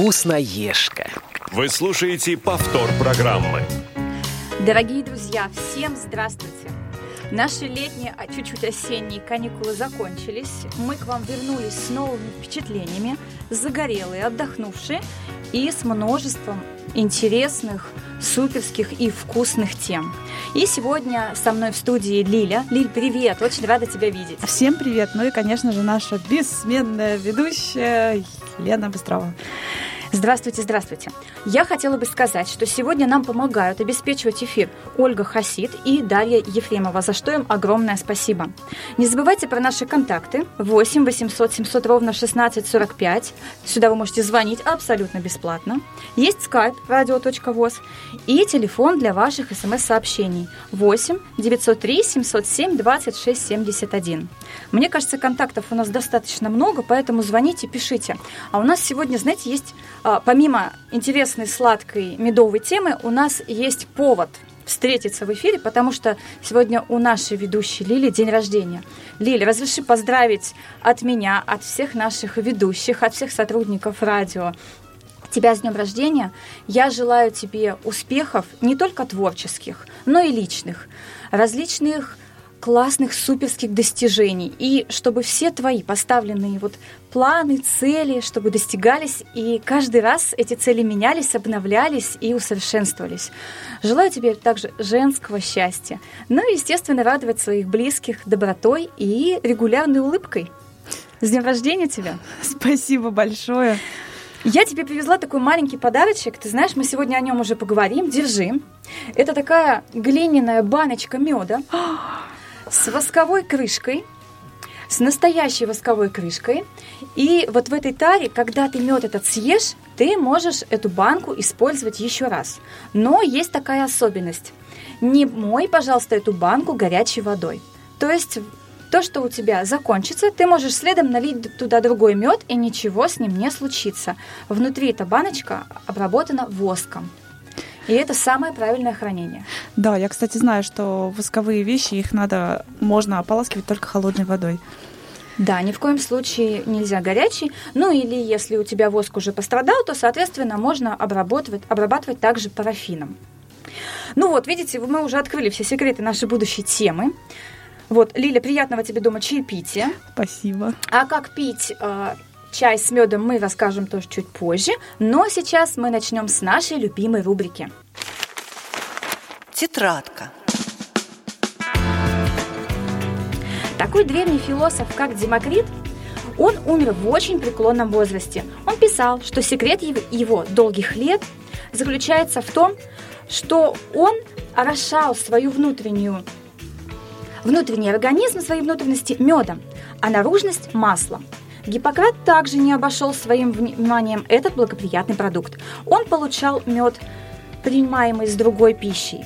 Вкусноежка. Вы слушаете повтор программы. Дорогие друзья, всем здравствуйте! Наши летние, а чуть-чуть осенние каникулы закончились. Мы к вам вернулись с новыми впечатлениями, загорелые, отдохнувшие и с множеством интересных, суперских и вкусных тем. И сегодня со мной в студии Лиля. Лиль, привет! Очень рада тебя видеть. Всем привет! Ну и, конечно же, наша бессменная ведущая Лена Быстрова. Здравствуйте, здравствуйте. Я хотела бы сказать, что сегодня нам помогают обеспечивать эфир Ольга Хасид и Дарья Ефремова, за что им огромное спасибо. Не забывайте про наши контакты 8 800 700 ровно 16 45. Сюда вы можете звонить абсолютно бесплатно. Есть skype radio.voz и телефон для ваших смс-сообщений 8 903 707 26 71. Мне кажется, контактов у нас достаточно много, поэтому звоните, пишите. А у нас сегодня, знаете, есть помимо интересной сладкой медовой темы, у нас есть повод встретиться в эфире, потому что сегодня у нашей ведущей Лили день рождения. Лили, разреши поздравить от меня, от всех наших ведущих, от всех сотрудников радио, тебя с днем рождения. Я желаю тебе успехов не только творческих, но и личных, различных классных, суперских достижений. И чтобы все твои поставленные вот планы, цели, чтобы достигались, и каждый раз эти цели менялись, обновлялись и усовершенствовались. Желаю тебе также женского счастья. Ну и, естественно, радовать своих близких добротой и регулярной улыбкой. С днем рождения тебя! Спасибо большое! Я тебе привезла такой маленький подарочек. Ты знаешь, мы сегодня о нем уже поговорим. Держи. Это такая глиняная баночка меда с восковой крышкой, с настоящей восковой крышкой. И вот в этой таре, когда ты мед этот съешь, ты можешь эту банку использовать еще раз. Но есть такая особенность. Не мой, пожалуйста, эту банку горячей водой. То есть то, что у тебя закончится, ты можешь следом налить туда другой мед, и ничего с ним не случится. Внутри эта баночка обработана воском. И это самое правильное хранение. Да, я, кстати, знаю, что восковые вещи, их надо, можно ополаскивать только холодной водой. Да, ни в коем случае нельзя горячий. Ну или если у тебя воск уже пострадал, то, соответственно, можно обрабатывать, обрабатывать также парафином. Ну вот, видите, мы уже открыли все секреты нашей будущей темы. Вот, Лиля, приятного тебе дома чаепития. Спасибо. А как пить э, Чай с медом мы расскажем тоже чуть позже, но сейчас мы начнем с нашей любимой рубрики. Тетрадка. Такой древний философ, как Демокрит, он умер в очень преклонном возрасте. Он писал, что секрет его долгих лет заключается в том, что он орошал свою внутреннюю внутренний организм, свои внутренности медом, а наружность маслом – Гиппократ также не обошел своим вниманием этот благоприятный продукт. Он получал мед, принимаемый с другой пищей.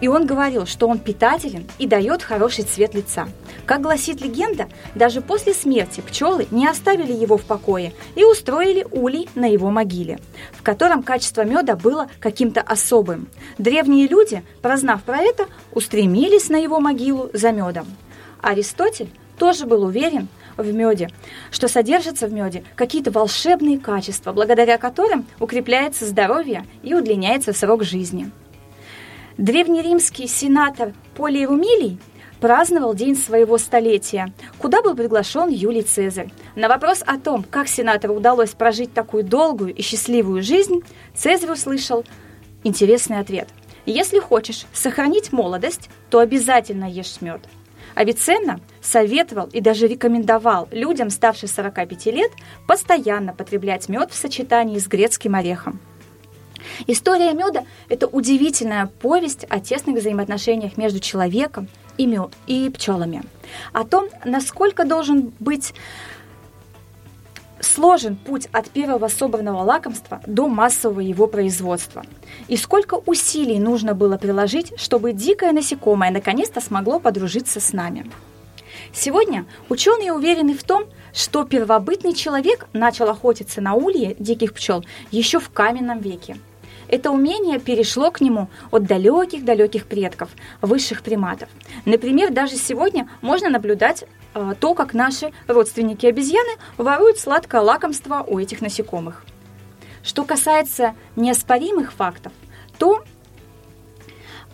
И он говорил, что он питателен и дает хороший цвет лица. Как гласит легенда, даже после смерти пчелы не оставили его в покое и устроили улей на его могиле, в котором качество меда было каким-то особым. Древние люди, прознав про это, устремились на его могилу за медом. Аристотель тоже был уверен, в меде, что содержатся в меде какие-то волшебные качества, благодаря которым укрепляется здоровье и удлиняется срок жизни. Древнеримский сенатор Полий Румилий праздновал день своего столетия, куда был приглашен Юлий Цезарь. На вопрос о том, как сенатору удалось прожить такую долгую и счастливую жизнь, Цезарь услышал интересный ответ. Если хочешь сохранить молодость, то обязательно ешь мед – Авиценна советовал и даже рекомендовал людям, старше 45 лет, постоянно потреблять мед в сочетании с грецким орехом. История меда – это удивительная повесть о тесных взаимоотношениях между человеком и, мед, и пчелами. О том, насколько должен быть сложен путь от первого собранного лакомства до массового его производства. И сколько усилий нужно было приложить, чтобы дикое насекомое наконец-то смогло подружиться с нами. Сегодня ученые уверены в том, что первобытный человек начал охотиться на ульи диких пчел еще в каменном веке. Это умение перешло к нему от далеких-далеких предков, высших приматов. Например, даже сегодня можно наблюдать то, как наши родственники обезьяны воруют сладкое лакомство у этих насекомых. Что касается неоспоримых фактов, то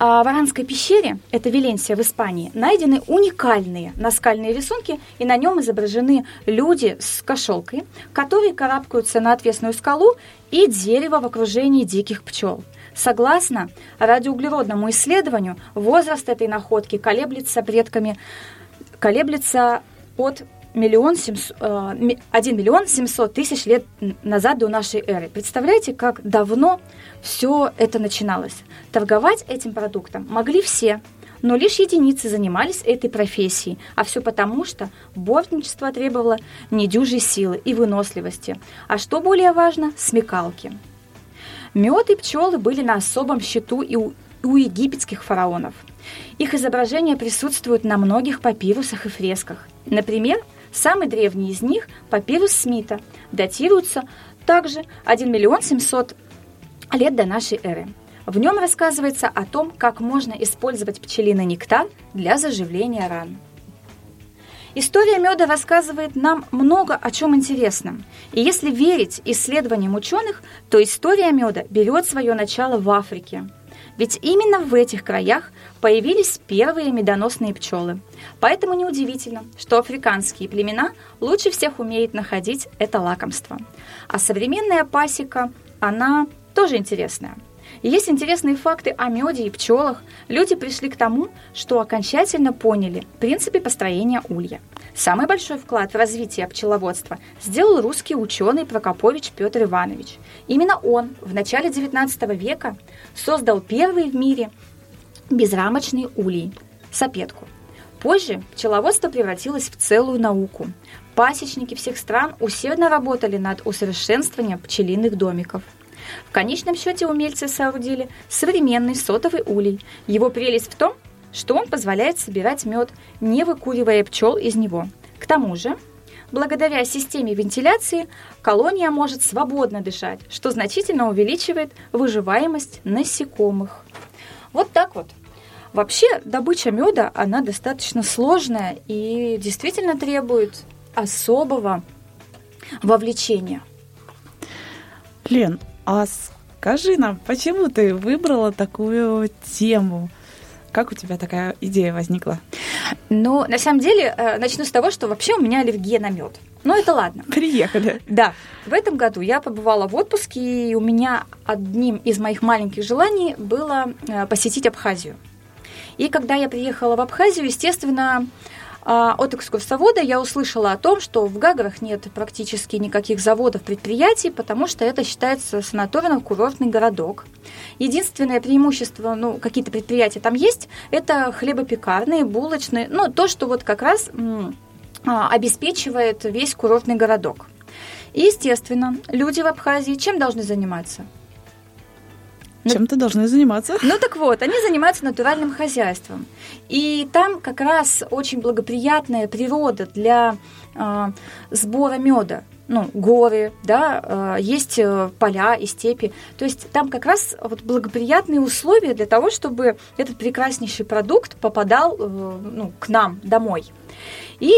а в Аранской пещере, это Виленсия в Испании, найдены уникальные наскальные рисунки, и на нем изображены люди с кошелкой, которые карабкаются на отвесную скалу и дерево в окружении диких пчел. Согласно радиоуглеродному исследованию, возраст этой находки колеблется предками колеблется от миллион 700, 1 э, миллион 700 тысяч лет назад до нашей эры. Представляете, как давно все это начиналось? Торговать этим продуктом могли все, но лишь единицы занимались этой профессией, а все потому, что бортничество требовало недюжей силы и выносливости, а что более важно – смекалки. Мед и пчелы были на особом счету и у, у египетских фараонов. Их изображения присутствуют на многих папирусах и фресках. Например, Самый древний из них – папирус Смита, датируется также 1 миллион 700 лет до нашей эры. В нем рассказывается о том, как можно использовать пчелиный нектар для заживления ран. История меда рассказывает нам много о чем интересном. И если верить исследованиям ученых, то история меда берет свое начало в Африке – ведь именно в этих краях появились первые медоносные пчелы. Поэтому неудивительно, что африканские племена лучше всех умеют находить это лакомство. А современная пасека, она тоже интересная – и есть интересные факты о меде и пчелах. Люди пришли к тому, что окончательно поняли принципы построения улья. Самый большой вклад в развитие пчеловодства сделал русский ученый Прокопович Петр Иванович. Именно он в начале XIX века создал первый в мире безрамочный улей – сапетку. Позже пчеловодство превратилось в целую науку. Пасечники всех стран усердно работали над усовершенствованием пчелиных домиков – в конечном счете умельцы соорудили современный сотовый улей. Его прелесть в том, что он позволяет собирать мед, не выкуривая пчел из него. К тому же, благодаря системе вентиляции, колония может свободно дышать, что значительно увеличивает выживаемость насекомых. Вот так вот. Вообще, добыча меда, она достаточно сложная и действительно требует особого вовлечения. Лен, а скажи нам, почему ты выбрала такую тему? Как у тебя такая идея возникла? Ну, на самом деле, э, начну с того, что вообще у меня аллергия на мед. Ну, это ладно. Приехали. Да. В этом году я побывала в отпуске, и у меня одним из моих маленьких желаний было э, посетить Абхазию. И когда я приехала в Абхазию, естественно, от экскурсовода я услышала о том, что в Гаграх нет практически никаких заводов, предприятий, потому что это считается санаторно-курортный городок. Единственное преимущество, ну, какие-то предприятия там есть, это хлебопекарные, булочные, ну, то, что вот как раз а, обеспечивает весь курортный городок. И, естественно, люди в Абхазии чем должны заниматься? Ну, Чем-то должны заниматься. Ну так вот, они занимаются натуральным хозяйством. И там как раз очень благоприятная природа для э, сбора меда. Ну, горы, да, э, есть поля и степи. То есть там как раз вот благоприятные условия для того, чтобы этот прекраснейший продукт попадал э, ну, к нам домой. И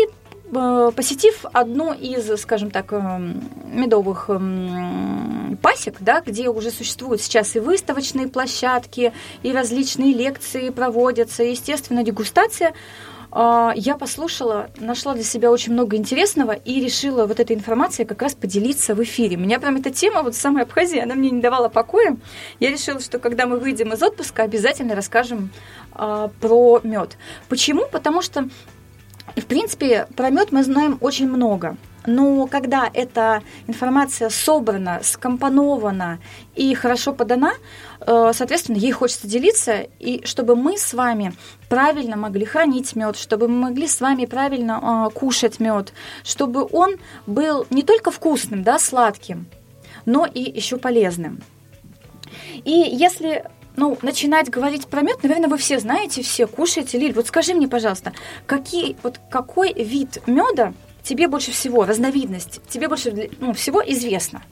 посетив одну из, скажем так, эм, медовых эм, пасек, да, где уже существуют сейчас и выставочные площадки, и различные лекции проводятся, естественно, дегустация, э, я послушала, нашла для себя очень много интересного и решила вот этой информацией как раз поделиться в эфире. Меня прям эта тема, вот самая Абхазия, она мне не давала покоя. Я решила, что когда мы выйдем из отпуска, обязательно расскажем э, про мед. Почему? Потому что в принципе, про мед мы знаем очень много. Но когда эта информация собрана, скомпонована и хорошо подана, э, соответственно, ей хочется делиться, и чтобы мы с вами правильно могли хранить мед, чтобы мы могли с вами правильно э, кушать мед, чтобы он был не только вкусным, да, сладким, но и еще полезным. И если ну, начинать говорить про мед, наверное, вы все знаете, все кушаете. Лиль, вот скажи мне, пожалуйста, какие, вот какой вид меда тебе больше всего, разновидность, тебе больше ну, всего известно?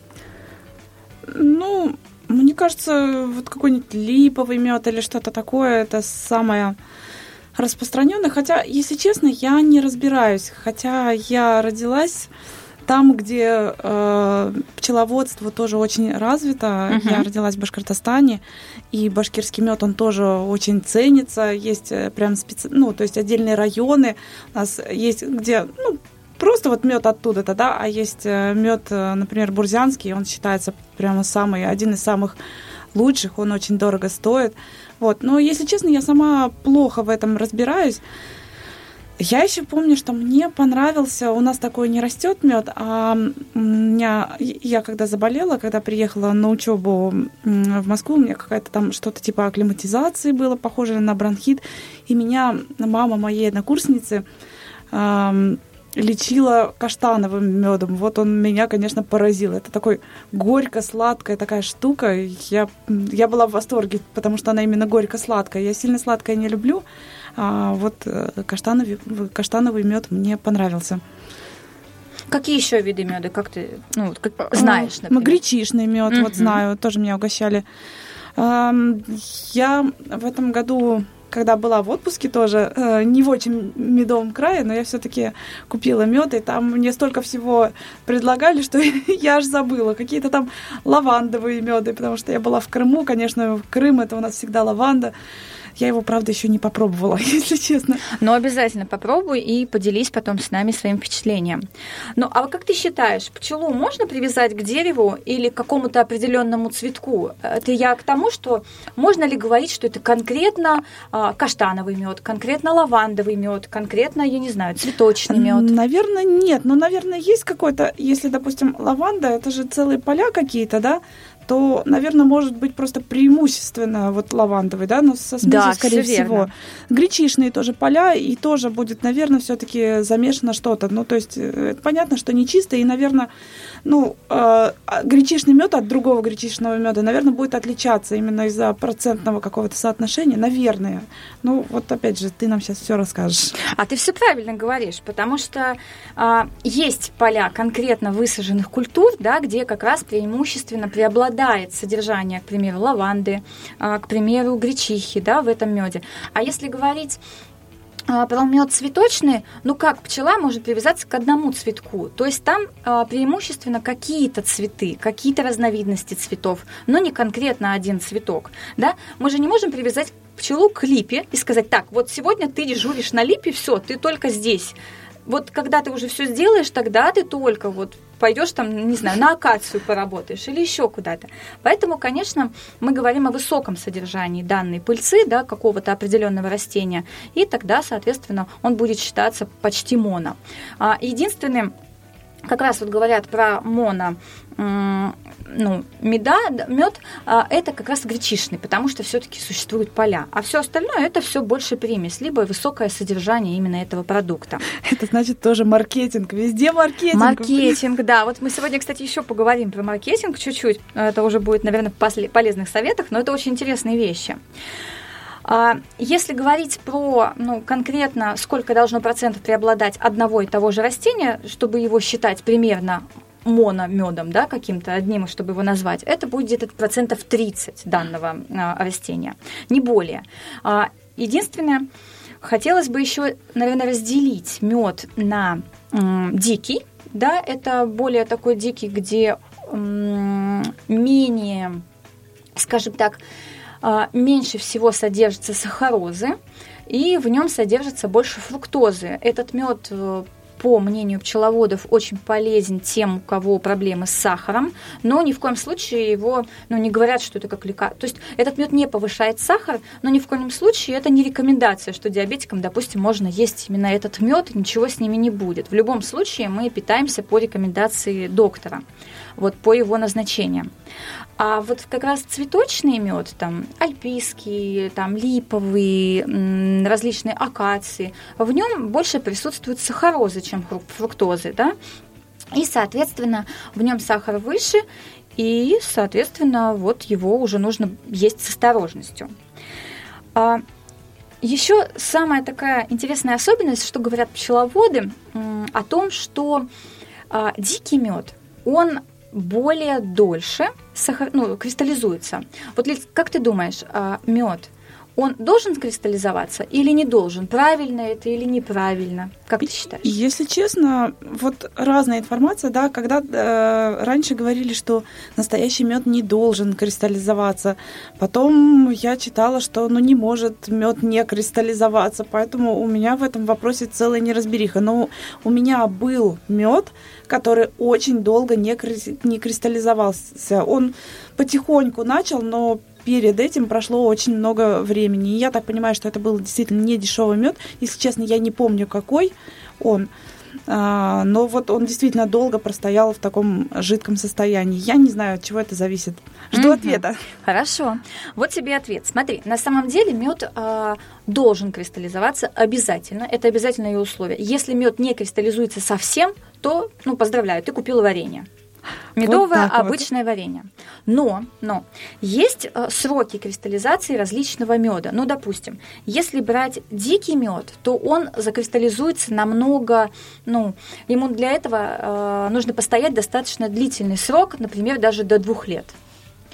Ну, мне кажется, вот какой-нибудь липовый мед или что-то такое, это самое распространенное. Хотя, если честно, я не разбираюсь. Хотя я родилась там, где э, пчеловодство тоже очень развито, Мгм. я родилась в Башкортостане, и башкирский мед, он тоже очень ценится. Есть э, прям специ... ну, то есть отдельные районы у нас есть, где, ну, просто вот мед оттуда-то, да, а есть мед, например, бурзянский, он считается прямо самый, один из самых лучших, он очень дорого стоит. Вот. Но, если честно, я сама плохо в этом разбираюсь. Я еще помню, что мне понравился, у нас такой не растет мед, а меня, я когда заболела, когда приехала на учебу в Москву, у меня какая-то там что-то типа акклиматизации было похоже на бронхит, и меня мама моей однокурсницы ам, лечила каштановым медом. Вот он меня, конечно, поразил. Это такой горько-сладкая такая штука. Я, я была в восторге, потому что она именно горько-сладкая. Я сильно сладкое не люблю. А вот э, каштановый, каштановый мед мне понравился. Какие еще виды меда, как ты ну, как знаешь, например? Гречишный мед, вот знаю, тоже меня угощали. Я в этом году когда была в отпуске тоже, э, не в очень медовом крае, но я все-таки купила мед, и там мне столько всего предлагали, что я аж забыла. Какие-то там лавандовые меды, потому что я была в Крыму, конечно, Крым это у нас всегда лаванда. Я его, правда, еще не попробовала, если честно. Но обязательно попробуй и поделись потом с нами своим впечатлением. Ну, а как ты считаешь, пчелу можно привязать к дереву или к какому-то определенному цветку? Это я к тому, что можно ли говорить, что это конкретно а, каштановый мед, конкретно лавандовый мед, конкретно, я не знаю, цветочный мед? Наверное, нет. Но, наверное, есть какой-то, если, допустим, лаванда, это же целые поля какие-то, да? То, наверное, может быть просто преимущественно вот лавандовый, да, но со смесью, Да, скорее всё всего. верно. Гречишные тоже поля, и тоже будет, наверное, все-таки замешано что-то. Ну, то есть, э, понятно, что не чисто, и, наверное, ну, э, гречишный мед от другого гречишного меда, наверное, будет отличаться именно из-за процентного какого-то соотношения, наверное. Ну, вот опять же, ты нам сейчас все расскажешь. А ты все правильно говоришь, потому что а, есть поля конкретно высаженных культур, да, где как раз преимущественно преобладает содержание, к примеру, лаванды, а, к примеру, гречихи, да, в этом меде. А если говорить а, про мед цветочный, ну как пчела может привязаться к одному цветку? То есть там а, преимущественно какие-то цветы, какие-то разновидности цветов, но не конкретно один цветок. Да? Мы же не можем привязать пчелу к липе и сказать, так, вот сегодня ты дежуришь на липе, все, ты только здесь. Вот когда ты уже все сделаешь, тогда ты только вот пойдешь там, не знаю, на акацию поработаешь или еще куда-то. Поэтому, конечно, мы говорим о высоком содержании данной пыльцы, да, какого-то определенного растения, и тогда, соответственно, он будет считаться почти моно. А, Единственным как раз вот говорят про моно, ну, меда, мед, это как раз гречишный, потому что все-таки существуют поля. А все остальное это все больше примесь, либо высокое содержание именно этого продукта. Это значит тоже маркетинг. Везде маркетинг. Маркетинг, да. Вот мы сегодня, кстати, еще поговорим про маркетинг чуть-чуть. Это уже будет, наверное, в полезных советах, но это очень интересные вещи. А, Если говорить про ну, конкретно, сколько должно процентов преобладать одного и того же растения, чтобы его считать примерно мономедом, да, каким-то одним, чтобы его назвать, это будет где-то процентов 30 данного а, растения, не более. А, Единственное, хотелось бы еще, наверное, разделить мед на дикий, да, это более такой дикий, где менее, скажем так, а, меньше всего содержится сахарозы, и в нем содержится больше фруктозы. Этот мед э, по мнению пчеловодов, очень полезен тем, у кого проблемы с сахаром, но ни в коем случае его, ну, не говорят, что это как лекарство. То есть этот мед не повышает сахар, но ни в коем случае это не рекомендация, что диабетикам, допустим, можно есть именно этот мед, ничего с ними не будет. В любом случае мы питаемся по рекомендации доктора, вот по его назначениям. А вот как раз цветочный мед, там альпийский, там липовый, различные акации, в нем больше присутствуют сахарозы, чем фру- фруктозы, да, и, соответственно, в нем сахар выше, и, соответственно, вот его уже нужно есть с осторожностью. А, еще самая такая интересная особенность, что говорят пчеловоды, о том, что а, дикий мед, он более дольше сахар, ну, кристаллизуется. Вот, Лиз, как ты думаешь, мед, он должен кристаллизоваться или не должен? Правильно это или неправильно? Как ты считаешь? Если честно, вот разная информация, да, когда э, раньше говорили, что настоящий мед не должен кристаллизоваться, потом я читала, что ну не может мед не кристаллизоваться, поэтому у меня в этом вопросе целая неразбериха. Но у меня был мед, который очень долго не, не кристаллизовался. Он потихоньку начал, но перед этим прошло очень много времени. И я так понимаю, что это был действительно не дешевый мед. Если честно, я не помню, какой он. А, но вот он действительно долго простоял в таком жидком состоянии. Я не знаю, от чего это зависит. Жду mm-hmm. ответа. Хорошо. Вот тебе ответ. Смотри, на самом деле мед а, должен кристаллизоваться обязательно. Это обязательное условие. Если мед не кристаллизуется совсем, то, ну, поздравляю, ты купила варенье. Медовое вот обычное вот. варенье. Но, но есть э, сроки кристаллизации различного меда. Ну, допустим, если брать дикий мед, то он закристаллизуется намного, ну, ему для этого э, нужно постоять достаточно длительный срок, например, даже до двух лет.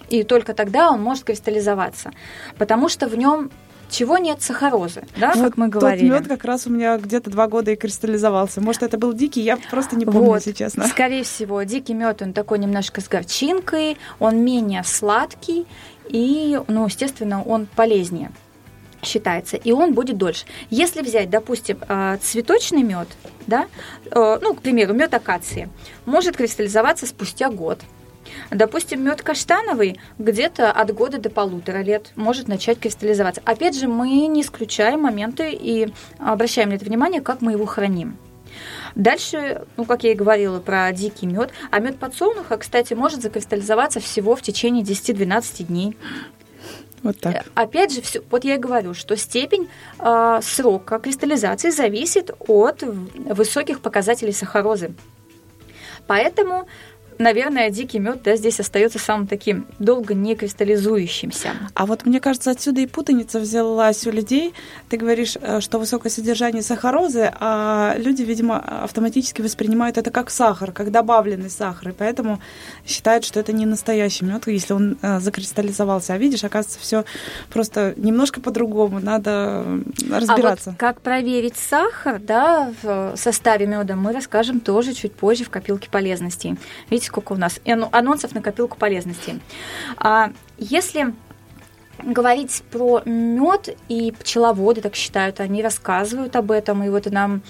И только тогда он может кристаллизоваться, потому что в нем чего нет сахарозы, да, вот как мы говорили. Тот мед как раз у меня где-то два года и кристаллизовался. Может, это был дикий, я просто не помню, вот. если честно. Скорее всего, дикий мед, он такой немножко с горчинкой, он менее сладкий, и, ну, естественно, он полезнее считается, и он будет дольше. Если взять, допустим, а, цветочный мед, да, э, ну, к примеру, мед акации, может кристаллизоваться спустя год, Допустим, мед каштановый где-то от года до полутора лет может начать кристаллизоваться. Опять же, мы не исключаем моменты и обращаем на это внимание, как мы его храним. Дальше, ну, как я и говорила про дикий мед, а мед подсолнуха, кстати, может закристаллизоваться всего в течение 10-12 дней. Вот так. Э, опять же, все, вот я и говорю, что степень э, срока кристаллизации зависит от высоких показателей сахарозы. Поэтому наверное, дикий мед да, здесь остается самым таким долго не кристаллизующимся. А вот мне кажется, отсюда и путаница взялась у людей. Ты говоришь, э, что высокое содержание сахарозы, а люди, видимо, автоматически воспринимают это как сахар, как добавленный сахар, и поэтому считают, что это не настоящий мед, если он э, закристаллизовался. А видишь, оказывается, все просто немножко по-другому, надо разбираться. А вот как проверить сахар да, в составе меда, мы расскажем тоже чуть позже в копилке полезностей. Видите, сколько у нас анонсов на копилку полезностей. А если говорить про мед и пчеловоды, так считают, они рассказывают об этом, и вот нам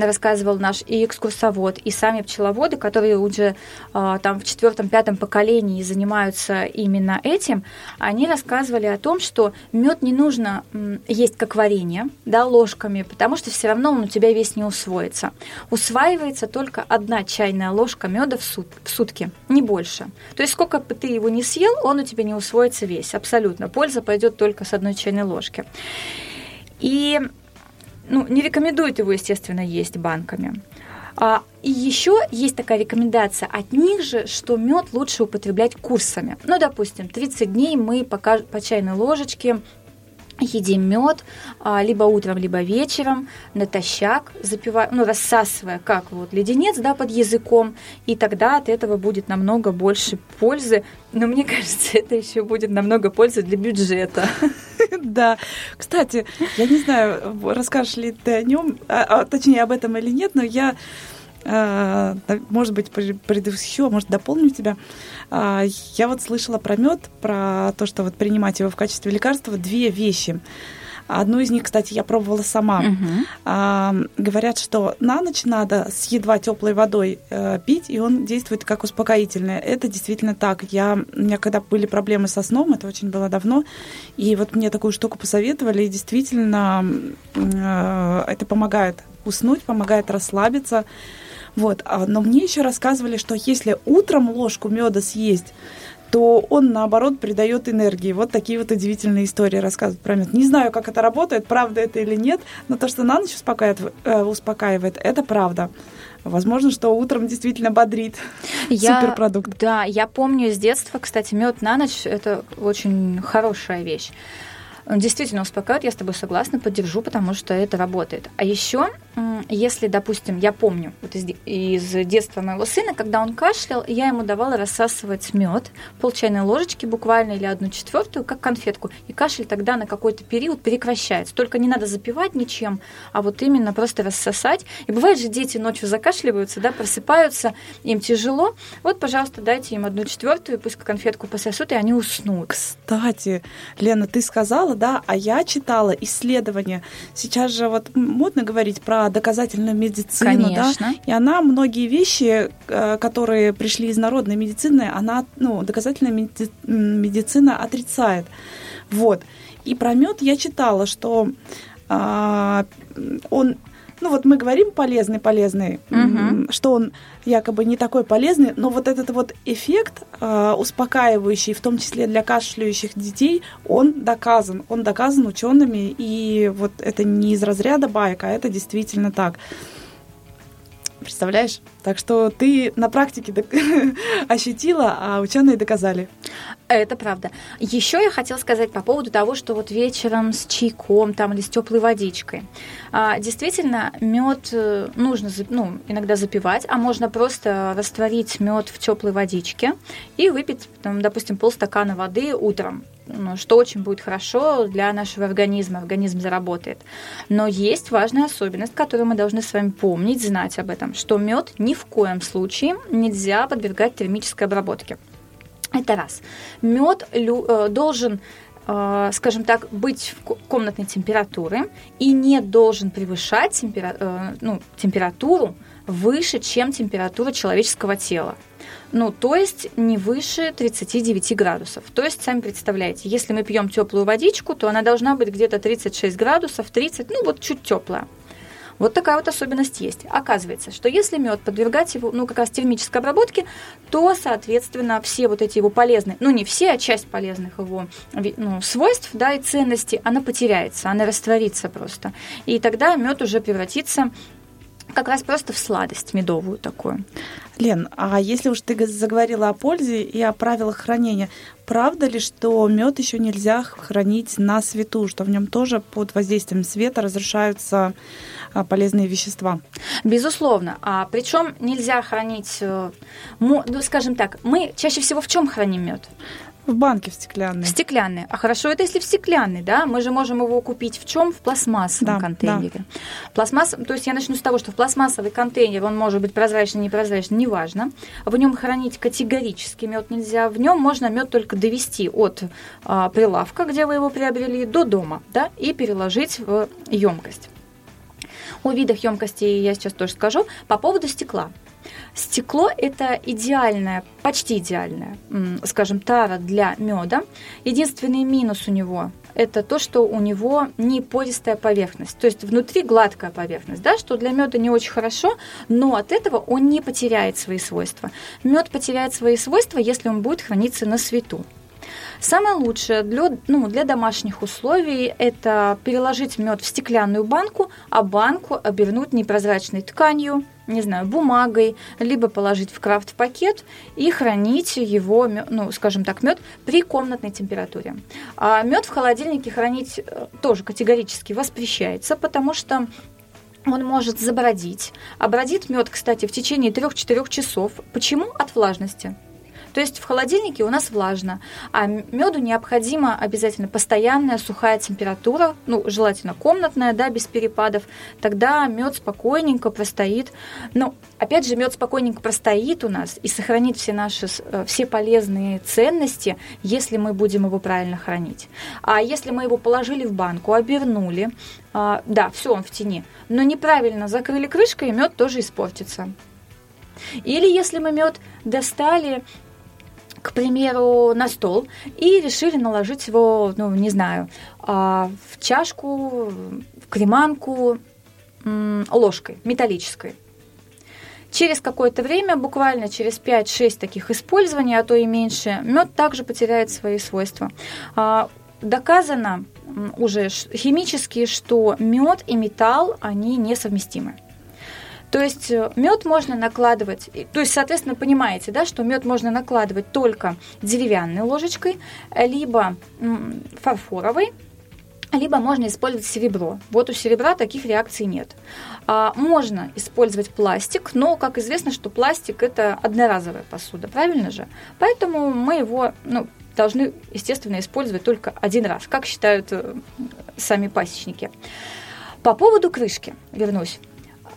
рассказывал наш и экскурсовод, и сами пчеловоды, которые уже а, там в четвертом-пятом поколении занимаются именно этим, они рассказывали о том, что мед не нужно есть как варенье, да, ложками, потому что все равно он у тебя весь не усвоится. Усваивается только одна чайная ложка меда в, сут в сутки, не больше. То есть сколько бы ты его не съел, он у тебя не усвоится весь, абсолютно. Польза пойдет только с одной чайной ложки. И ну, не рекомендуют его, естественно, есть банками. А, и еще есть такая рекомендация от них же, что мед лучше употреблять курсами. Ну, допустим, 30 дней мы по, по чайной ложечке едим мед а, либо утром, либо вечером натощак, запивая, ну, рассасывая как вот леденец да, под языком, и тогда от этого будет намного больше пользы. Но мне кажется, это еще будет намного пользы для бюджета. Да. Кстати, я не знаю, расскажешь ли ты о нем, а, а, точнее об этом или нет, но я может быть, предыдущего, может, дополню тебя. А, я вот слышала про мед, про то, что вот принимать его в качестве лекарства, две вещи. Одну из них, кстати, я пробовала сама. Угу. А, говорят, что на ночь надо с едва теплой водой э, пить, и он действует как успокоительное. Это действительно так. Я, у меня когда были проблемы со сном, это очень было давно, и вот мне такую штуку посоветовали, и действительно э, это помогает уснуть, помогает расслабиться. Вот. А, но мне еще рассказывали, что если утром ложку меда съесть, то он, наоборот, придает энергии. Вот такие вот удивительные истории рассказывают про мед. Не знаю, как это работает, правда это или нет, но то, что на ночь успокаивает, э, успокаивает это правда. Возможно, что утром действительно бодрит. Я, Суперпродукт. Да, я помню с детства, кстати, мед на ночь это очень хорошая вещь. Он действительно успокаивает, я с тобой согласна, поддержу, потому что это работает. А еще если, допустим, я помню вот из, из детства моего сына, когда он кашлял, я ему давала рассасывать мед, пол чайной ложечки буквально или одну четвертую, как конфетку, и кашель тогда на какой-то период прекращается. Только не надо запивать ничем, а вот именно просто рассосать. И бывает же дети ночью закашливаются, да, просыпаются, им тяжело. Вот, пожалуйста, дайте им одну четвертую, пусть конфетку пососут, и они уснут. Кстати, Лена, ты сказала, да, а я читала исследования. Сейчас же вот модно говорить про доказательную медицину, Конечно. да, и она многие вещи, э, которые пришли из народной медицины, она, ну, доказательная меди- медицина отрицает. Вот. И про мед я читала, что а, он ну вот мы говорим полезный, полезный, Мгм. что он якобы не такой полезный, но вот этот вот эффект э, успокаивающий, в том числе для кашляющих детей, он доказан, он доказан учеными, и вот это не из разряда байка, а это действительно так. Представляешь? Так что ты на практике ощутила, а ученые доказали. Это правда. Еще я хотела сказать по поводу того, что вот вечером с чайком там или с теплой водичкой. А, действительно, мед нужно за- ну, иногда запивать, а можно просто растворить мед в теплой водичке и выпить, там, допустим, полстакана воды утром. Ну, что очень будет хорошо для нашего организма, организм заработает. Но есть важная особенность, которую мы должны с вами помнить, знать об этом, что мед ни в коем случае нельзя подвергать термической обработке. Это раз. Мед должен, э, скажем так, быть в ко- комнатной температуры и не должен превышать темпера- э, ну, температуру выше, чем температура человеческого тела. Ну, то есть не выше 39 градусов. То есть, сами представляете, если мы пьем теплую водичку, то она должна быть где-то 36 градусов, 30, ну вот чуть теплая. Вот такая вот особенность есть. Оказывается, что если мед подвергать его, ну, как раз термической обработке, то, соответственно, все вот эти его полезные, ну, не все, а часть полезных его ну, свойств, да, и ценностей, она потеряется, она растворится просто. И тогда мед уже превратится как раз просто в сладость медовую такую. Лен, а если уж ты заговорила о пользе и о правилах хранения, правда ли, что мед еще нельзя хранить на свету, что в нем тоже под воздействием света разрушаются а, полезные вещества? Безусловно. А причем нельзя хранить, э, ну, скажем так, мы чаще всего в чем храним мед? В банке в стеклянной. В стеклянной. А хорошо, это если в стеклянной, да? Мы же можем его купить в чем? В пластмассовом Да, контейнере. Пластмасс... То есть я начну с того, что в пластмассовый контейнер, он может быть прозрачный, непрозрачный, неважно. В нем хранить категорически мед нельзя. В нем можно мед только довести от а, прилавка, где вы его приобрели, до дома, да, и переложить в емкость. О видах емкости я сейчас тоже скажу. По поводу стекла. Стекло – это идеальная, почти идеальная, скажем, тара для меда. Единственный минус у него – это то, что у него не пористая поверхность. То есть внутри гладкая поверхность, да, что для меда не очень хорошо, но от этого он не потеряет свои свойства. Мед потеряет свои свойства, если он будет храниться на свету. Самое лучшее для, ну, для домашних условий – это переложить мед в стеклянную банку, а банку обернуть непрозрачной тканью, не знаю, бумагой, либо положить в крафт-пакет и хранить его, ну, скажем так, мед при комнатной температуре. А мед в холодильнике хранить э, тоже категорически воспрещается, потому что он может забродить. А бродит мед, кстати, в течение 3-4 часов. Почему? От влажности. То есть в холодильнике у нас влажно, а меду необходима обязательно постоянная сухая температура, ну, желательно комнатная, да, без перепадов. Тогда мед спокойненько простоит. Но, опять же, мед спокойненько простоит у нас и сохранит все наши, э, все полезные ценности, если мы будем его правильно хранить. А если мы его положили в банку, обернули, а, да, все, он в тени, но неправильно закрыли крышкой, мед тоже испортится. Или если мы мед достали, к примеру, на стол и решили наложить его, ну, не знаю, а, в чашку, в креманку ложкой металлической. Через какое-то время, буквально через 5-6 таких использований, а то и меньше, мед также потеряет свои свойства. А, Доказано уже химически, что мед и металл, они несовместимы. То есть мед можно накладывать, то есть, соответственно, понимаете, да, что мед можно накладывать только деревянной ложечкой, либо фарфоровой, либо можно использовать серебро. Вот у серебра таких реакций нет. А, можно использовать пластик, но, как известно, что пластик это одноразовая посуда, правильно же? Поэтому мы его ну, должны, естественно, использовать только один раз, как считают э, сами пасечники. По поводу крышки вернусь.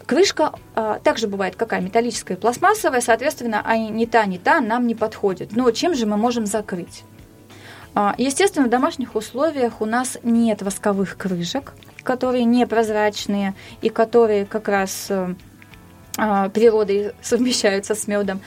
Крышка а, также бывает какая металлическая, пластмассовая, соответственно, а ни та, ни та нам не подходит. Но чем же мы можем закрыть? А, естественно, в домашних условиях у нас нет восковых крышек, которые непрозрачные и которые как раз э, а, природой совмещаются с медом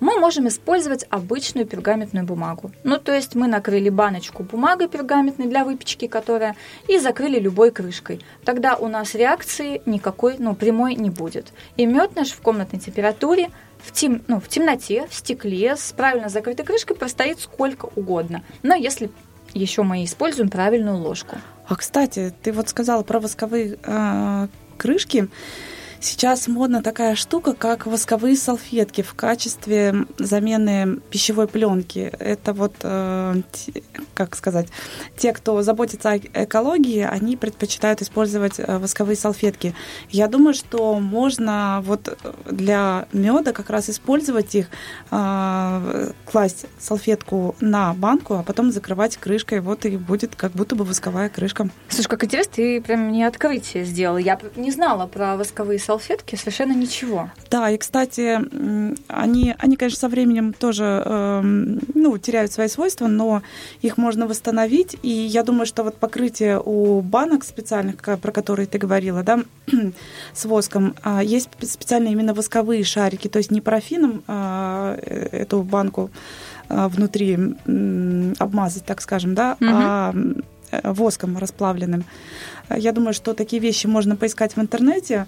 мы можем использовать обычную пергаментную бумагу. Ну, то есть мы накрыли баночку бумагой пергаментной для выпечки, которая, и закрыли любой крышкой. Тогда у нас реакции никакой, ну, прямой не будет. И мед наш в комнатной температуре в, тем, ну, в темноте, в стекле, с правильно закрытой крышкой простоит сколько угодно. Но если еще мы используем правильную ложку. А кстати, ты вот сказала про восковые э, крышки. Сейчас модна такая штука, как восковые салфетки в качестве замены пищевой пленки. Это вот, э, как сказать, те, кто заботится о экологии, они предпочитают использовать э, восковые салфетки. Я думаю, что можно вот для меда как раз использовать их, э, класть салфетку на банку, а потом закрывать крышкой, вот и будет как будто бы восковая крышка. Слушай, как интересно, ты прям мне открытие сделала. Я не знала про восковые салфетки совершенно ничего. Да, и, кстати, они, они конечно, со временем тоже э, ну, теряют свои свойства, но их можно восстановить. И я думаю, что вот покрытие у банок специальных, про которые ты говорила, да, с воском, а, есть специальные именно восковые шарики, то есть не парафином а, э, эту банку а, внутри обмазать, так скажем, да, угу. а э, воском расплавленным. Я думаю, что такие вещи можно поискать в интернете.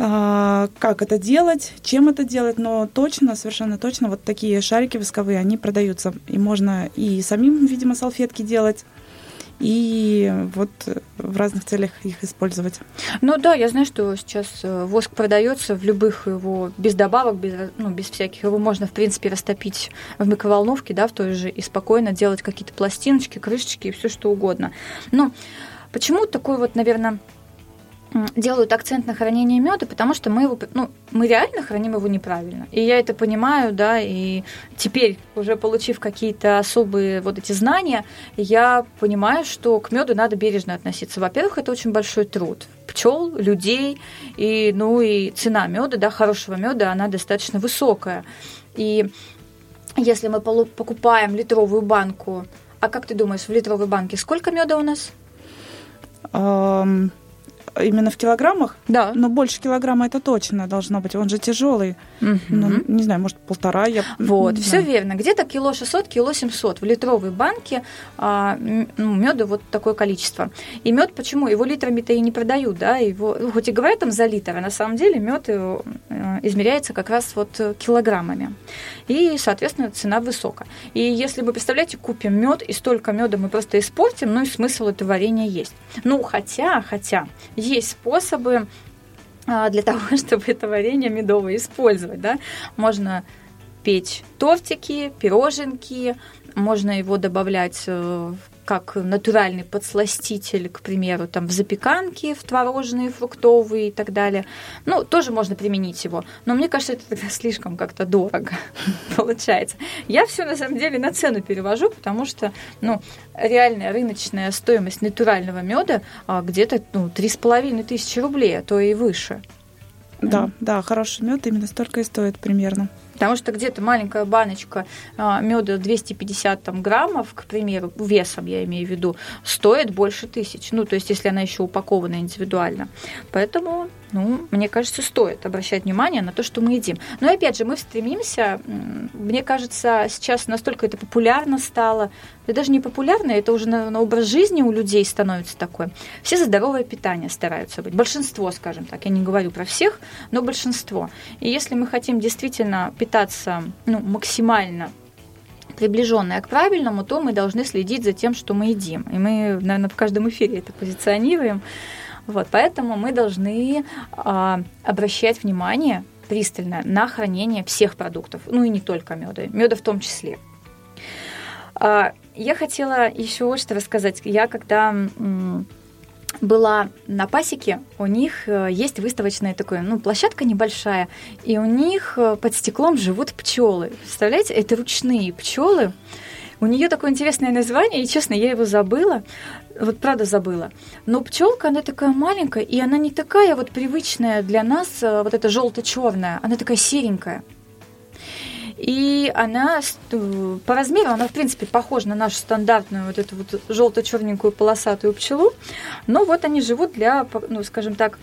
А, как это делать, чем это делать, но точно, совершенно точно, вот такие шарики восковые, они продаются. И можно и самим, видимо, салфетки делать, и вот в разных целях их использовать. Ну да, я знаю, что сейчас э, воск продается в любых его без добавок, без, ну, без всяких. Его можно, в принципе, растопить в микроволновке, да, в той же, и спокойно делать какие-то пластиночки, крышечки и все что угодно. Но почему такой вот, наверное, делают акцент на хранение меда, потому что мы его, ну, мы реально храним его неправильно. И я это понимаю, да, и теперь, уже получив какие-то особые вот эти знания, я понимаю, что к меду надо бережно относиться. Во-первых, это очень большой труд пчел, людей, и, ну, и цена меда, да, хорошего меда, она достаточно высокая. И если мы покупаем литровую банку, а как ты думаешь, в литровой банке сколько меда у нас? Um именно в килограммах? Да. Но больше килограмма это точно должно быть. Он же тяжелый. Угу. Ну, не знаю, может, полтора. Я вот, все верно. Где-то кило 600, кило 700. В литровой банке а, ну, меда вот такое количество. И мед почему? Его литрами-то и не продают, да, его, ну, хоть и говорят там за литр, а на самом деле мед э, измеряется как раз вот килограммами. И, соответственно, цена высокая. И если вы, представляете, купим мед, и столько меда мы просто испортим, ну и смысл этого варенья есть. Ну, хотя, хотя, есть способы а, для того, чтобы это варенье медовое использовать. Да? Можно печь тортики, пироженки, можно его добавлять э, как натуральный подсластитель, к примеру, там в запеканке, в творожные, фруктовые и так далее. Ну, тоже можно применить его. Но мне кажется, это тогда слишком как-то дорого получается. Я все на самом деле на цену перевожу, потому что, ну, реальная рыночная стоимость натурального меда а, где-то ну, 3,5 тысячи рублей, а то и выше. Да, да, хороший мед именно столько и стоит примерно. Потому что где-то маленькая баночка а, меда 250 там, граммов, к примеру, весом я имею в виду, стоит больше тысяч. Ну, то есть, если она еще упакована индивидуально. Поэтому ну, мне кажется, стоит обращать внимание на то, что мы едим. Но опять же, мы стремимся, мне кажется, сейчас настолько это популярно стало, это даже не популярно, это уже на, на образ жизни у людей становится такой. Все за здоровое питание стараются быть. Большинство, скажем так, я не говорю про всех, но большинство. И если мы хотим действительно питаться ну, максимально приближенная к правильному, то мы должны следить за тем, что мы едим. И мы, наверное, в каждом эфире это позиционируем. Вот, поэтому мы должны а, обращать внимание пристально на хранение всех продуктов, ну и не только меда, меда в том числе. А, я хотела еще вот что рассказать. Я когда была на пасеке, у них э, есть выставочная такая, ну, площадка небольшая, и у них э, под стеклом живут пчелы. Представляете, это ручные пчелы. У нее такое интересное название, и, честно, я его забыла. Вот правда забыла. Но пчелка, она такая маленькая, и она не такая вот привычная для нас, э, вот эта желто-черная, она такая серенькая. И она по размеру, она, в принципе, похожа на нашу стандартную вот эту вот желто-черненькую полосатую пчелу. Но вот они живут для, ну, скажем так,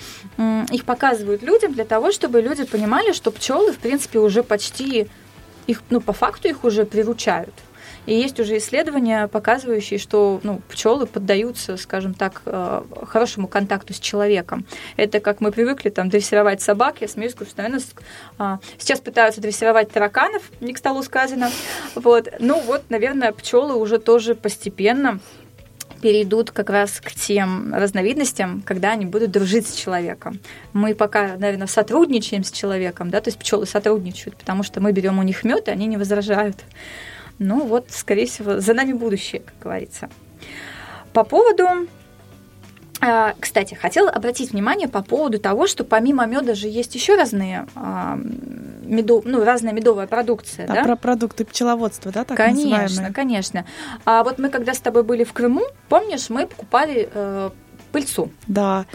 их показывают людям для того, чтобы люди понимали, что пчелы, в принципе, уже почти их, ну, по факту их уже приручают. И есть уже исследования, показывающие, что ну, пчелы поддаются, скажем так, э, хорошему контакту с человеком. Это как мы привыкли там дрессировать собак, я смеюсь, что, наверное, а, сейчас пытаются дрессировать тараканов, не к столу сказано. Вот. Ну вот, наверное, пчелы уже тоже постепенно перейдут как раз к тем разновидностям, когда они будут дружить с человеком. Мы пока, наверное, сотрудничаем с человеком, да, то есть пчелы сотрудничают, потому что мы берем у них мед, и они не возражают. Ну вот, скорее всего, за нами будущее, как говорится. По поводу а, кстати, хотела обратить внимание по поводу того, что помимо меда же есть еще разные а, медов, ну, разная медовая продукция. А да? про продукты пчеловодства, да, так Конечно, называемые? конечно. А вот мы когда с тобой были в Крыму, помнишь, мы покупали э, пыльцу. Да.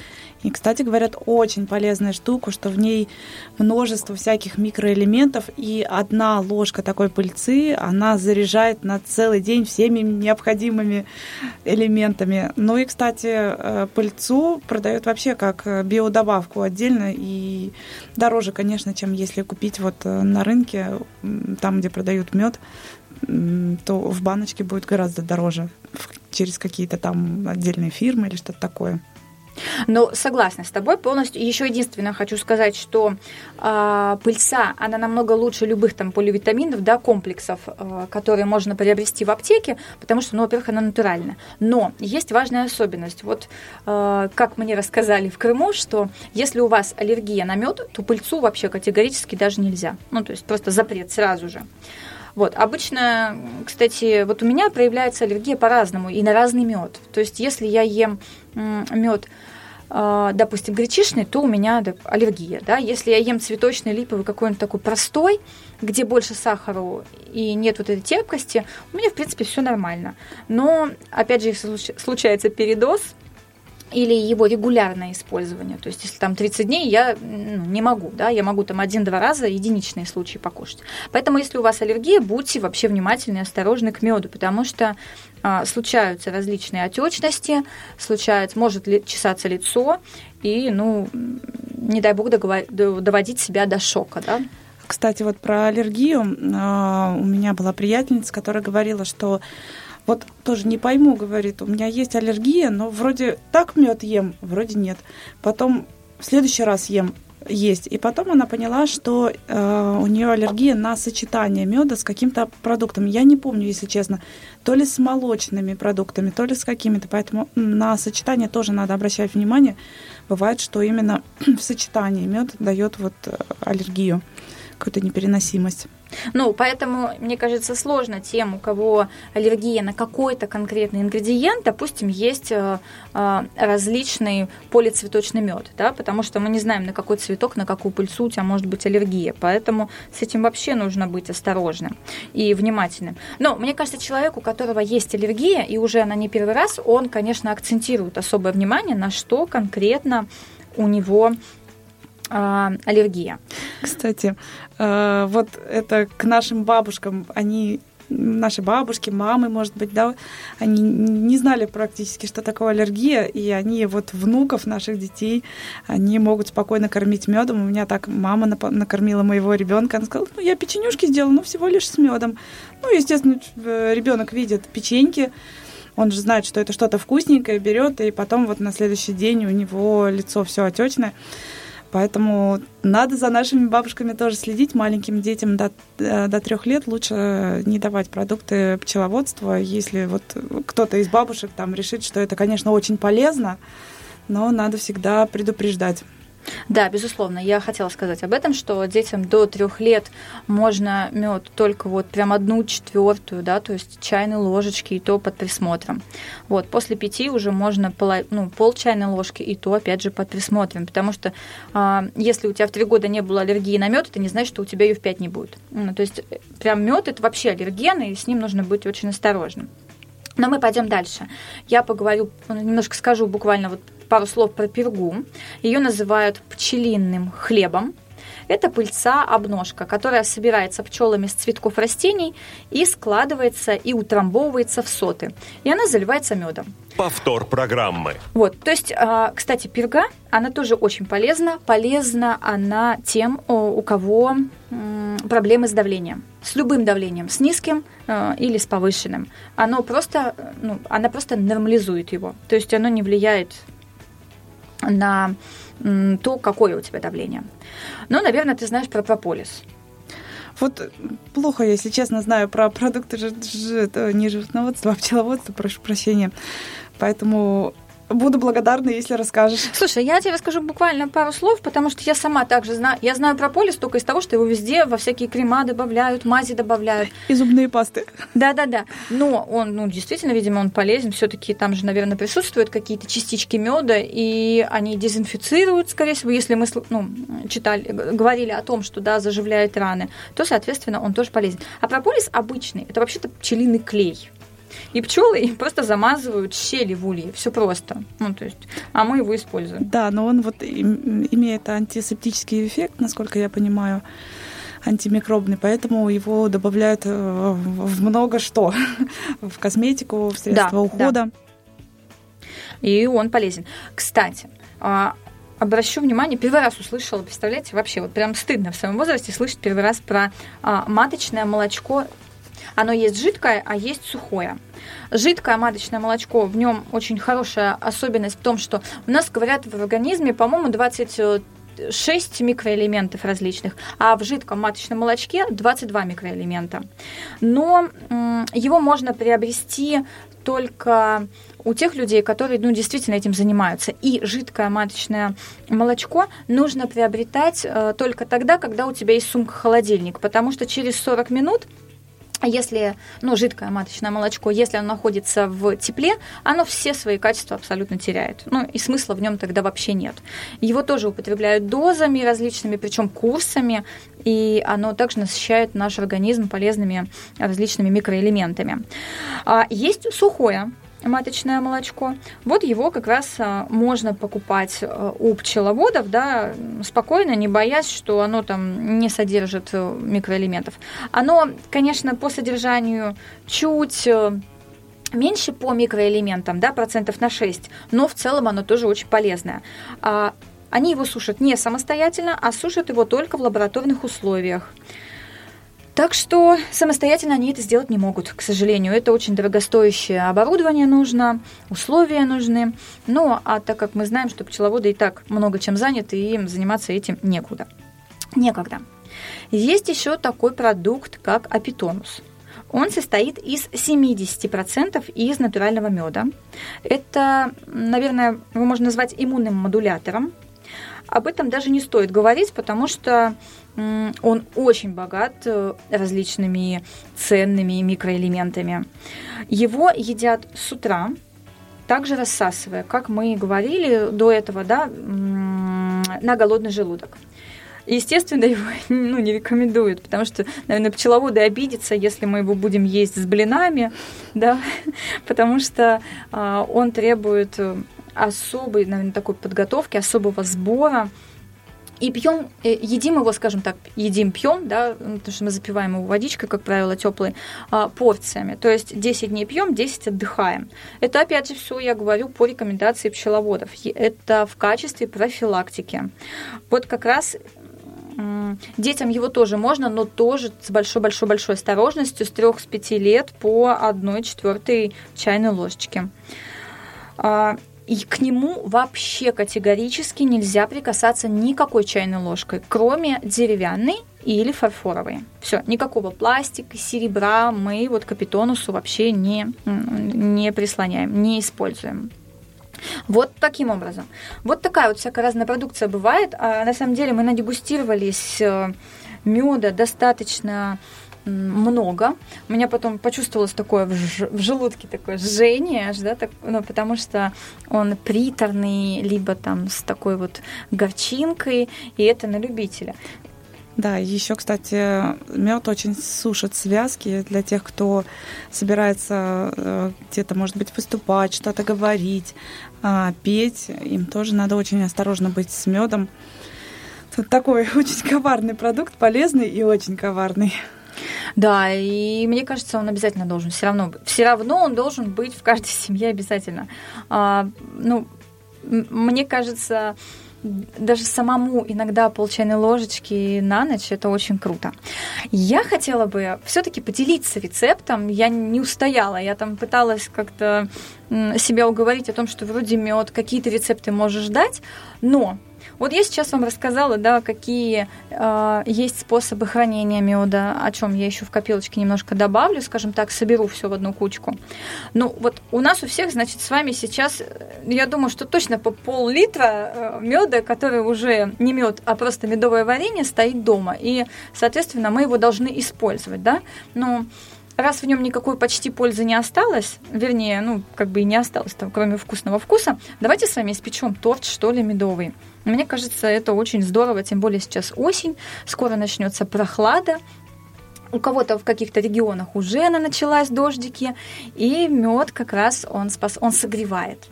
И, кстати, говорят, очень полезная штука, что в ней множество всяких микроэлементов, и одна ложка такой пыльцы, она заряжает на целый день всеми необходимыми элементами. Ну и, кстати, э, пыльцу продают вообще как биодобавку отдельно, и дороже, конечно, чем если купить вот э, на рынке, там, где продают мед, то в баночке будет гораздо дороже через какие-то там отдельные фирмы или что-то такое. Ну, согласна с тобой полностью. Еще единственное хочу сказать, что э, пыльца, она намного лучше любых там поливитаминов, да, комплексов, э, которые можно приобрести в аптеке, потому что, ну, во-первых, она натуральная. Но есть важная особенность. Вот э, как мне рассказали в Крыму, что если у вас аллергия на мед, то пыльцу вообще категорически даже нельзя. Ну, то есть просто запрет сразу же. Вот, обычно, кстати, вот у меня проявляется аллергия по-разному и на разный мед. То есть, если я ем мед а, допустим, гречишный, то у меня аллергия. Да? Если я ем цветочный, липовый, какой-нибудь такой простой, где больше сахара и нет вот этой терпкости, у меня, в принципе, все нормально. Но, опять же, если случается передоз, или его регулярное использование. То есть, если там 30 дней, я ну, не могу, да, я могу там один-два раза единичные случаи покушать. Поэтому, если у вас аллергия, будьте вообще внимательны и осторожны к меду, потому что а, случаются различные отечности, случается, может ли, чесаться лицо, и, ну, не дай бог доводить себя до шока, да. Кстати, вот про аллергию а, у меня была приятельница, которая говорила, что вот тоже не пойму, говорит, у меня есть аллергия, но вроде так мед ем, вроде нет. Потом в следующий раз ем, есть. И потом она поняла, что э, у нее аллергия на сочетание меда с каким-то продуктом. Я не помню, если честно, то ли с молочными продуктами, то ли с какими-то. Поэтому на сочетание тоже надо обращать внимание. Бывает, что именно в сочетании мед дает вот э, аллергию, какую-то непереносимость. Ну, поэтому, мне кажется, сложно тем, у кого аллергия на какой-то конкретный ингредиент, допустим, есть э, э, различный полицветочный мед, да, потому что мы не знаем, на какой цветок, на какую пыльцу у тебя может быть аллергия, поэтому с этим вообще нужно быть осторожным и внимательным. Но мне кажется, человек, у которого есть аллергия, и уже она не первый раз, он, конечно, акцентирует особое внимание на что конкретно у него э, аллергия. Кстати, э, вот это к нашим бабушкам, они наши бабушки, мамы, может быть, да, они не знали практически, что такое аллергия, и они вот внуков наших детей, они могут спокойно кормить медом. У меня так мама накормила моего ребенка, она сказала, ну, я печенюшки сделала, ну, всего лишь с медом. Ну, естественно, э, ребенок видит печеньки, он же знает, что это что-то вкусненькое, берет, и потом вот на следующий день у него лицо все отечное. Поэтому надо за нашими бабушками тоже следить. Маленьким детям до, э, до трех лет лучше не давать продукты пчеловодства. Если вот кто-то из бабушек там решит, что это, конечно, очень полезно, но надо всегда предупреждать. Да, безусловно. Я хотела сказать об этом, что детям до трех лет можно мед только вот прям одну четвертую, да, то есть чайной ложечки и то под присмотром. Вот после пяти уже можно поло, ну, пол чайной ложки и то опять же под присмотром, потому что а, если у тебя в три года не было аллергии на мед, это не значит, что у тебя ее в пять не будет. Ну, то есть э, прям мед это вообще аллерген, и с ним нужно быть очень осторожным. Но мы пойдем дальше. Я поговорю, немножко скажу буквально вот пару слов про пергу. Ее называют пчелиным хлебом. Это пыльца обножка, которая собирается пчелами с цветков растений и складывается и утрамбовывается в соты. И она заливается медом. Повтор программы. Вот, то есть, а, кстати, перга, она тоже очень полезна. Полезна она тем, у кого проблемы с давлением. С любым давлением, с низким а, или с повышенным. Оно просто, ну, она просто нормализует его. То есть оно не влияет на то, какое у тебя давление. Ну, наверное, ты знаешь про прополис. Вот плохо, если честно, знаю про продукты ж, ж, не животноводства, а пчеловодства, прошу прощения. Поэтому Буду благодарна, если расскажешь. Слушай, я тебе расскажу буквально пару слов, потому что я сама также знаю. Я знаю про полис только из того, что его везде во всякие крема добавляют, мази добавляют. И зубные пасты. Да-да-да. Но он, ну, действительно, видимо, он полезен. Все-таки там же, наверное, присутствуют какие-то частички меда, и они дезинфицируют, скорее всего, если мы ну, читали, говорили о том, что да, заживляет раны, то, соответственно, он тоже полезен. А прополис обычный, это вообще-то пчелиный клей. И пчелы просто замазывают щели в улье. Все просто. Ну, то есть, а мы его используем. Да, но он вот имеет антисептический эффект, насколько я понимаю антимикробный, поэтому его добавляют э, в много что. в косметику, в средства да, ухода. Да. И он полезен. Кстати, а, обращу внимание, первый раз услышала, представляете, вообще вот прям стыдно в своем возрасте слышать первый раз про а, маточное молочко оно есть жидкое, а есть сухое. Жидкое маточное молочко, в нем очень хорошая особенность в том, что у нас, говорят, в организме, по-моему, 20 6 микроэлементов различных, а в жидком маточном молочке 22 микроэлемента. Но его можно приобрести только у тех людей, которые ну, действительно этим занимаются. И жидкое маточное молочко нужно приобретать э, только тогда, когда у тебя есть сумка-холодильник, потому что через 40 минут если, ну, жидкое маточное молочко, если оно находится в тепле, оно все свои качества абсолютно теряет. Ну, и смысла в нем тогда вообще нет. Его тоже употребляют дозами различными, причем курсами, и оно также насыщает наш организм полезными различными микроэлементами. А есть сухое маточное молочко. Вот его как раз а, можно покупать а, у пчеловодов, да, спокойно, не боясь, что оно там не содержит э, микроэлементов. Оно, конечно, по содержанию чуть э, меньше по микроэлементам, да, процентов на 6, но в целом оно тоже очень полезное. А, они его сушат не самостоятельно, а сушат его только в лабораторных условиях. Так что самостоятельно они это сделать не могут, к сожалению. Это очень дорогостоящее оборудование нужно, условия нужны. Ну, а так как мы знаем, что пчеловоды и так много чем заняты, и им заниматься этим некуда. Некогда. Есть еще такой продукт, как апитонус. Он состоит из 70% из натурального меда. Это, наверное, его можно назвать иммунным модулятором. Об этом даже не стоит говорить, потому что он очень богат э, различными ценными микроэлементами. Его едят с утра, также рассасывая, как мы говорили до этого, да, на голодный желудок. Естественно, его ну, не рекомендуют, потому что, наверное, пчеловоды обидятся, если мы его будем есть с блинами, да, потому что э, он требует особой, наверное, такой подготовки, особого сбора, и пьем, э, едим его, скажем так, едим, пьем, да, потому что мы запиваем его водичкой, как правило, теплой, а, порциями. То есть 10 дней пьем, 10 отдыхаем. Это, опять же, все я говорю по рекомендации пчеловодов. Это в качестве профилактики. Вот как раз Детям его тоже можно, но тоже с большой-большой-большой осторожностью, с 3-5 лет по 1 четвертой чайной ложечке. И к нему вообще категорически нельзя прикасаться никакой чайной ложкой, кроме деревянной или фарфоровой. Все, никакого пластика, серебра мы вот к апитонусу вообще не, не прислоняем, не используем. Вот таким образом. Вот такая вот всякая разная продукция бывает. А на самом деле мы надегустировались э, меда достаточно много. У меня потом почувствовалось такое в, ж- в желудке такое жжение, аж, да, так, ну, потому что он приторный, либо там с такой вот горчинкой, и это на любителя. Да, еще, кстати, мед очень сушит связки для тех, кто собирается э, где-то, может быть, выступать, что-то говорить, а, петь. Им тоже надо очень осторожно быть с медом. Тут такой очень коварный продукт, полезный и очень коварный. Да, и мне кажется, он обязательно должен все равно, все равно он должен быть в каждой семье обязательно. А, ну, мне кажется, даже самому иногда пол чайной ложечки на ночь это очень круто. Я хотела бы все-таки поделиться рецептом. Я не устояла, я там пыталась как-то себя уговорить о том, что вроде мед, какие-то рецепты можешь дать, но вот я сейчас вам рассказала, да, какие э, есть способы хранения меда, о чем я еще в копилочке немножко добавлю, скажем так, соберу все в одну кучку. Ну, вот у нас у всех, значит, с вами сейчас, э, я думаю, что точно по пол-литра э, меда, который уже не мед, а просто медовое варенье, стоит дома. И, соответственно, мы его должны использовать, да. Но раз в нем никакой почти пользы не осталось, вернее, ну, как бы и не осталось, там, кроме вкусного вкуса, давайте с вами испечем торт, что ли, медовый. Мне кажется, это очень здорово, тем более сейчас осень, скоро начнется прохлада, у кого-то в каких-то регионах уже она началась, дождики, и мед как раз он, спас, он согревает.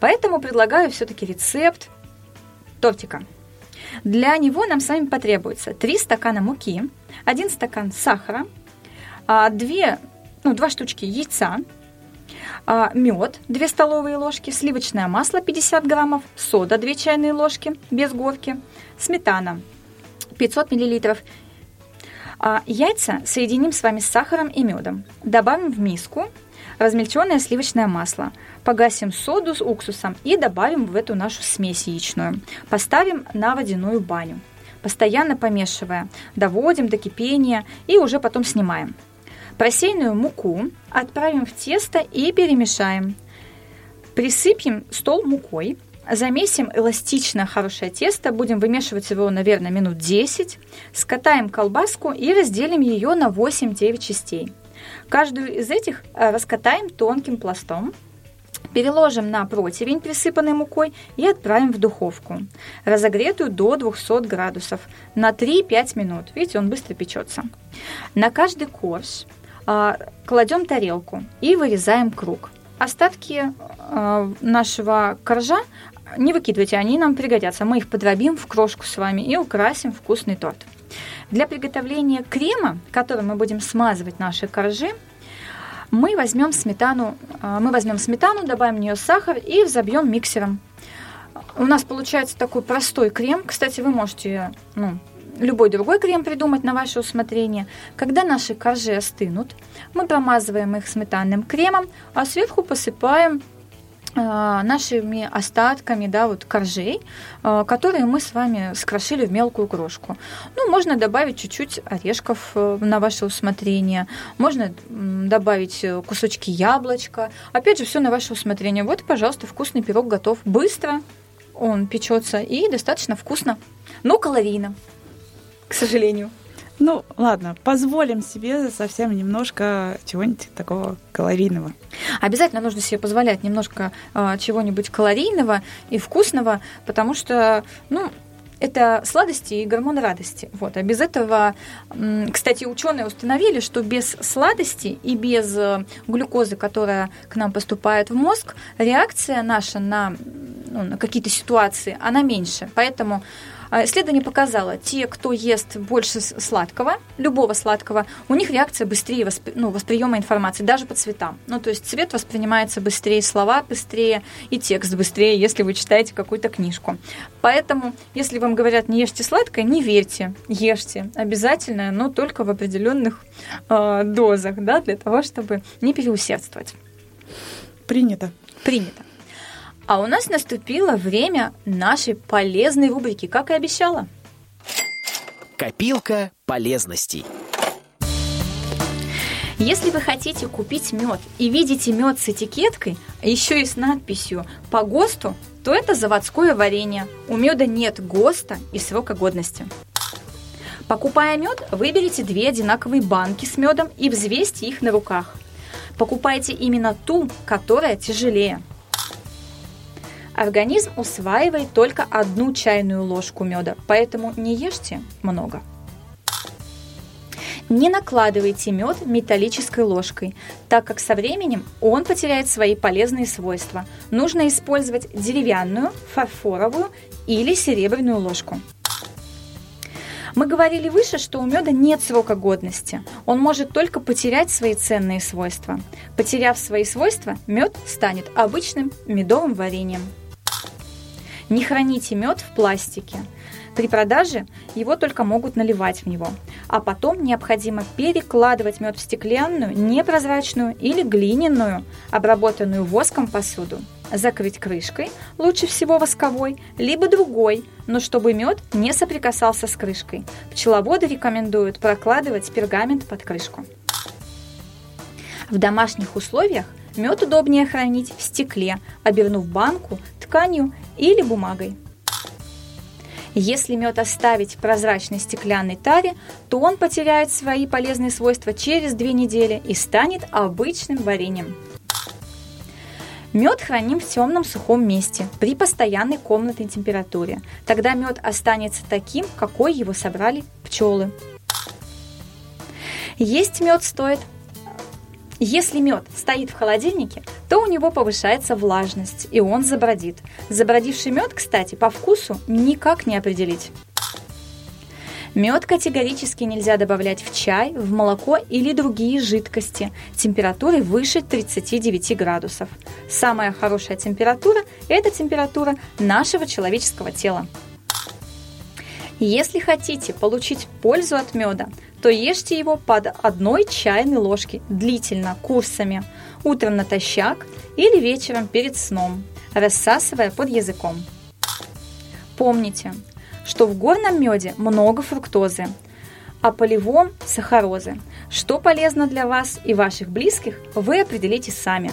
Поэтому предлагаю все-таки рецепт тортика. Для него нам с вами потребуется 3 стакана муки, 1 стакан сахара, 2, ну, 2 штучки яйца, а, мед 2 столовые ложки, сливочное масло 50 граммов, сода 2 чайные ложки без горки, сметана 500 миллилитров. А яйца соединим с вами с сахаром и медом. Добавим в миску размельченное сливочное масло. Погасим соду с уксусом и добавим в эту нашу смесь яичную. Поставим на водяную баню. Постоянно помешивая, доводим до кипения и уже потом снимаем. Просеянную муку отправим в тесто и перемешаем. Присыпем стол мукой, замесим эластично хорошее тесто, будем вымешивать его, наверное, минут 10, скатаем колбаску и разделим ее на 8-9 частей. Каждую из этих э, раскатаем тонким пластом, Переложим на противень, присыпанный мукой, и отправим в духовку, разогретую до 200 градусов, на 3-5 минут. Видите, он быстро печется. На каждый корж кладем тарелку и вырезаем круг. Остатки а, нашего коржа не выкидывайте, они нам пригодятся. Мы их подробим в крошку с вами и украсим вкусный торт. Для приготовления крема, которым мы будем смазывать наши коржи, мы возьмем сметану, а, мы возьмем сметану, добавим в нее сахар и взобьем миксером. У нас получается такой простой крем. Кстати, вы можете ну, любой другой крем придумать на ваше усмотрение. Когда наши коржи остынут, мы промазываем их сметанным кремом, а сверху посыпаем а, нашими остатками, да, вот коржей, а, которые мы с вами скрошили в мелкую крошку. Ну, можно добавить чуть-чуть орешков э, на ваше усмотрение, можно добавить э, кусочки яблочка. Опять же, все на ваше усмотрение. Вот, пожалуйста, вкусный пирог готов. Быстро он печется и достаточно вкусно, но калорийно к сожалению. Ну, ладно, позволим себе совсем немножко чего-нибудь такого калорийного. Обязательно нужно себе позволять немножко э, чего-нибудь калорийного и вкусного, потому что, ну, это сладости и гормон радости. Вот. А без этого, кстати, ученые установили, что без сладости и без э, глюкозы, которая к нам поступает в мозг, реакция наша на, ну, на какие-то ситуации, она меньше. Поэтому исследование показало, те, кто ест больше сладкого, любого сладкого, у них реакция быстрее воспри- ну, восприема информации, даже по цветам. Ну, то есть цвет воспринимается быстрее, слова быстрее и текст быстрее, если вы читаете какую-то книжку. Поэтому, если вам говорят не ешьте сладкое, не верьте, ешьте обязательно, но только в определенных э, дозах, да, для того, чтобы не переусердствовать. Принято. Принято. А у нас наступило время нашей полезной рубрики, как и обещала. Копилка полезностей. Если вы хотите купить мед и видите мед с этикеткой, а еще и с надписью по ГОСТу, то это заводское варенье. У меда нет ГОСТа и срока годности. Покупая мед, выберите две одинаковые банки с медом и взвесьте их на руках. Покупайте именно ту, которая тяжелее. Организм усваивает только одну чайную ложку меда, поэтому не ешьте много. Не накладывайте мед металлической ложкой, так как со временем он потеряет свои полезные свойства. Нужно использовать деревянную, фарфоровую или серебряную ложку. Мы говорили выше, что у меда нет срока годности. Он может только потерять свои ценные свойства. Потеряв свои свойства, мед станет обычным медовым вареньем. Не храните мед в пластике. При продаже его только могут наливать в него, а потом необходимо перекладывать мед в стеклянную, непрозрачную или глиняную, обработанную воском посуду. Закрыть крышкой, лучше всего восковой, либо другой, но чтобы мед не соприкасался с крышкой. Пчеловоды рекомендуют прокладывать пергамент под крышку. В домашних условиях мед удобнее хранить в стекле, обернув банку тканью или бумагой. Если мед оставить в прозрачной стеклянной таре, то он потеряет свои полезные свойства через две недели и станет обычным вареньем. Мед храним в темном сухом месте при постоянной комнатной температуре. Тогда мед останется таким, какой его собрали пчелы. Есть мед стоит если мед стоит в холодильнике, то у него повышается влажность, и он забродит. Забродивший мед, кстати, по вкусу никак не определить. Мед категорически нельзя добавлять в чай, в молоко или другие жидкости температурой выше 39 градусов. Самая хорошая температура – это температура нашего человеческого тела. Если хотите получить пользу от меда, то ешьте его под одной чайной ложки длительно, курсами, утром натощак или вечером перед сном, рассасывая под языком. Помните, что в горном меде много фруктозы, а полевом – сахарозы. Что полезно для вас и ваших близких, вы определите сами.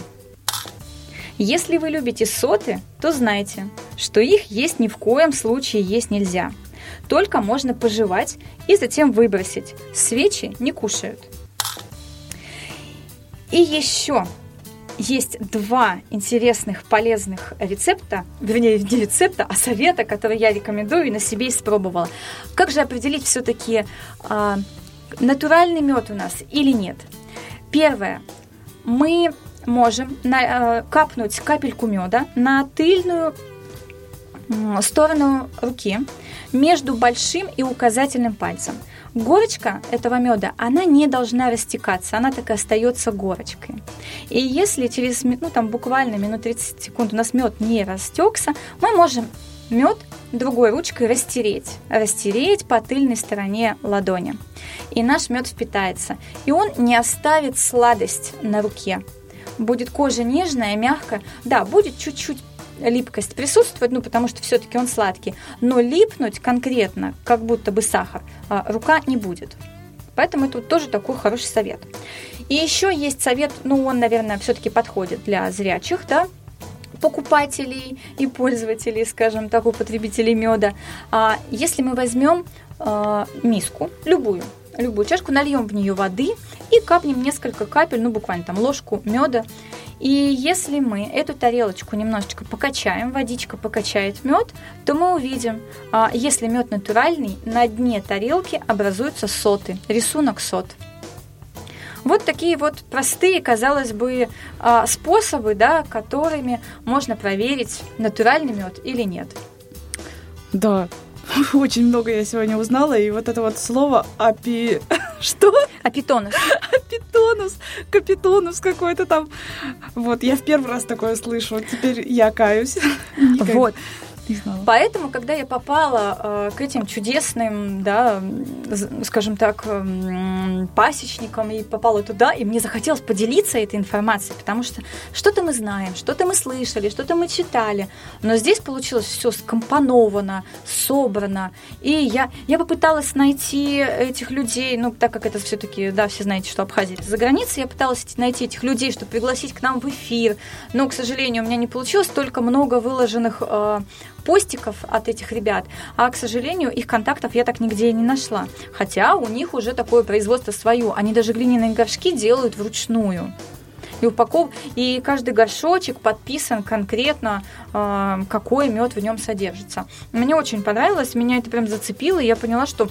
Если вы любите соты, то знайте, что их есть ни в коем случае есть нельзя – только можно пожевать и затем выбросить. Свечи не кушают. И еще есть два интересных, полезных рецепта, вернее, не рецепта, а совета, которые я рекомендую и на себе испробовала. Как же определить все-таки, а, натуральный мед у нас или нет? Первое. Мы можем на, а, капнуть капельку меда на тыльную сторону руки между большим и указательным пальцем. Горочка этого меда, она не должна растекаться, она так и остается горочкой. И если через ну, там, буквально минут 30 секунд у нас мед не растекся, мы можем мед другой ручкой растереть, растереть по тыльной стороне ладони. И наш мед впитается. И он не оставит сладость на руке. Будет кожа нежная, мягкая. Да, будет чуть-чуть липкость присутствует, ну, потому что все-таки он сладкий, но липнуть конкретно, как будто бы сахар, а, рука не будет. Поэтому это тоже такой хороший совет. И еще есть совет, ну, он, наверное, все-таки подходит для зрячих, да, покупателей и пользователей, скажем так, потребителей меда. А если мы возьмем а, миску, любую, любую чашку, нальем в нее воды и капнем несколько капель, ну буквально там ложку меда. И если мы эту тарелочку немножечко покачаем, водичка покачает мед, то мы увидим, а, если мед натуральный, на дне тарелки образуются соты, рисунок сот. Вот такие вот простые, казалось бы, а, способы, да, которыми можно проверить, натуральный мед или нет. Да, очень много я сегодня узнала, и вот это вот слово апи... Что? Апитонус. Апитонус, капитонус какой-то там. Вот, я в первый раз такое слышу, теперь я каюсь. Вот. Поэтому, когда я попала э, к этим чудесным, да, скажем так, м, пасечникам и попала туда, и мне захотелось поделиться этой информацией, потому что что-то мы знаем, что-то мы слышали, что-то мы читали, но здесь получилось все скомпоновано, собрано, и я, я попыталась найти этих людей, ну, так как это все-таки, да, все знаете, что Абхазия это за границей, я пыталась найти этих людей, чтобы пригласить к нам в эфир, но, к сожалению, у меня не получилось, только много выложенных э, постиков от этих ребят, а, к сожалению, их контактов я так нигде и не нашла. Хотя у них уже такое производство свое. Они даже глиняные горшки делают вручную. И упаков... и каждый горшочек подписан конкретно, э, какой мед в нем содержится. Мне очень понравилось, меня это прям зацепило, и я поняла, что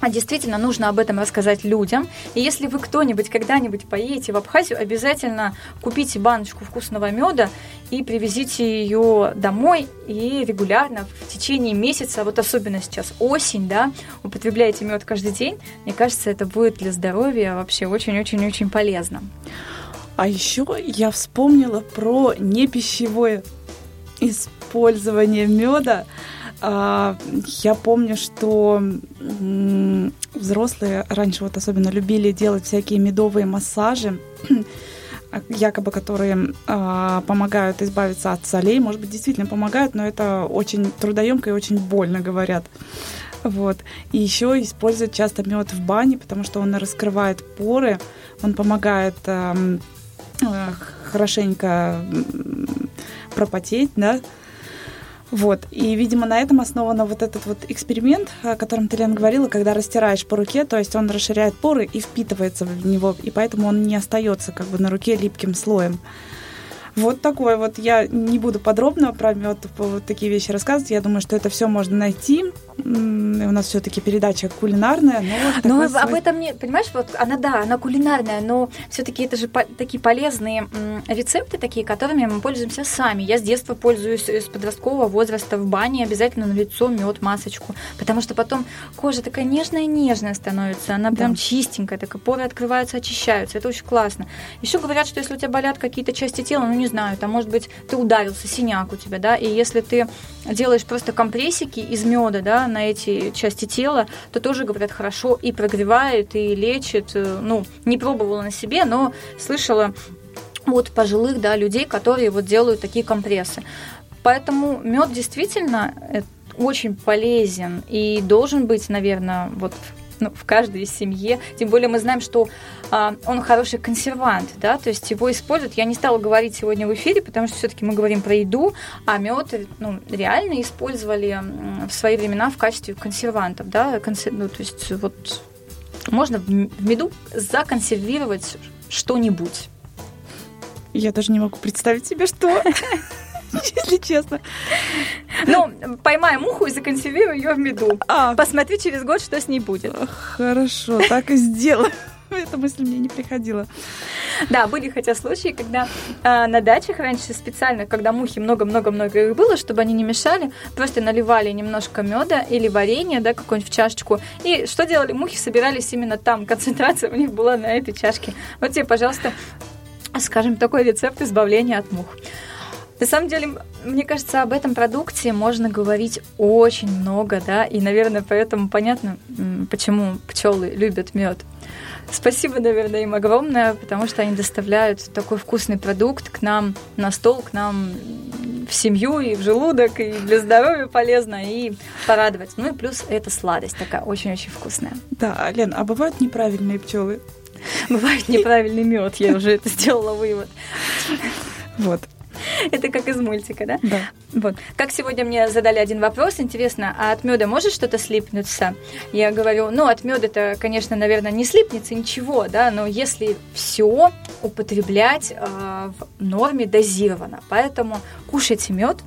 а действительно нужно об этом рассказать людям. И если вы кто-нибудь когда-нибудь поедете в Абхазию, обязательно купите баночку вкусного меда и привезите ее домой и регулярно в течение месяца, вот особенно сейчас осень, да, употребляйте мед каждый день. Мне кажется, это будет для здоровья вообще очень-очень-очень полезно. А еще я вспомнила про непищевое использование меда. А, Я помню, что взрослые раньше вот особенно любили делать всякие медовые массажи, якобы которые а, помогают избавиться от солей. Может быть, действительно помогают, но это очень трудоемко и очень больно, говорят. Вот. И еще используют часто мед в бане, потому что он раскрывает поры, он помогает э, хорошенько пропотеть, да, вот. И, видимо, на этом основан вот этот вот эксперимент, о котором ты, говорила, когда растираешь по руке, то есть он расширяет поры и впитывается в него, и поэтому он не остается как бы на руке липким слоем. Вот такой вот. Я не буду подробно про мед такие вещи рассказывать. Я думаю, что это все можно найти. У нас все-таки передача кулинарная, но Но об свой- этом не, понимаешь, вот она да, она кулинарная, но все-таки это же по- такие полезные рецепты, такие, которыми мы пользуемся сами. Я с детства пользуюсь э, с подросткового возраста в бане обязательно на лицо мед, масочку, потому что потом кожа такая нежная-нежная становится, она прям Да. чистенькая, так и поры открываются, очищаются, это очень классно. Еще говорят, что если у тебя болят какие-то части тела, ну не знаю, там может быть ты ударился, синяк у тебя, да, и если ты делаешь просто компрессики из меда, да, на эти части тела, то тоже, говорят, хорошо и прогревает, и лечит. Э, Ну, не пробовала на себе, но слышала от пожилых, да, людей, которые вот делают такие компрессы. Поэтому мед действительно э, очень полезен и должен быть, наверное, вот ну, в каждой семье. Тем более мы знаем, что а, он хороший консервант, да, то есть его используют. Я не стала говорить сегодня в эфире, потому что все-таки мы говорим про еду, а мед ну, реально использовали в свои времена в качестве консервантов, да, консер- ну, то есть вот можно в меду законсервировать что-нибудь. Я даже не могу представить себе, что, если честно. Ну, поймай муху и законсервируй ее в меду. А, Посмотри через год, что с ней будет. хорошо, так и сделаю. Эта мысль мне не приходила. Да, были хотя случаи, когда э, на дачах раньше специально, когда мухи много-много-много их было, чтобы они не мешали, просто наливали немножко меда или варенья, да, какой-нибудь в чашечку. И что делали? Мухи собирались именно там. Концентрация у них была на этой чашке. Вот тебе, пожалуйста, скажем, такой рецепт избавления от мух. На самом деле, мне кажется, об этом продукте можно говорить очень много, да, и, наверное, поэтому понятно, почему пчелы любят мед. Спасибо, наверное, им огромное, потому что они доставляют такой вкусный продукт к нам на стол, к нам в семью и в желудок, и для здоровья полезно, и порадовать. Ну и плюс это сладость такая очень-очень вкусная. Да, Лен, а бывают неправильные пчелы? Бывает неправильный мед, я уже это сделала вывод. Вот, Это как из мультика, да? да. Вот. Как сегодня мне задали один вопрос, интересно, а от меда может что-то слипнуться? Я говорю, ну, от меда это, конечно, наверное, не слипнется ничего, да, но если все употреблять э, в норме дозированно. Поэтому кушайте мед,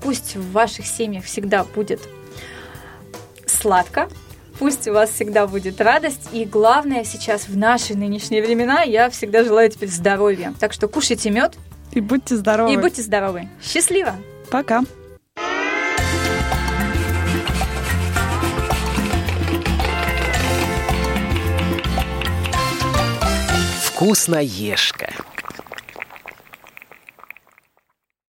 пусть в ваших семьях всегда будет сладко, Пусть у вас всегда будет радость. И главное сейчас в наши нынешние времена я всегда желаю теперь здоровья. Так что кушайте мед И будьте здоровы. и будьте здоровы. Счастливо! Пока. Вкусноежка.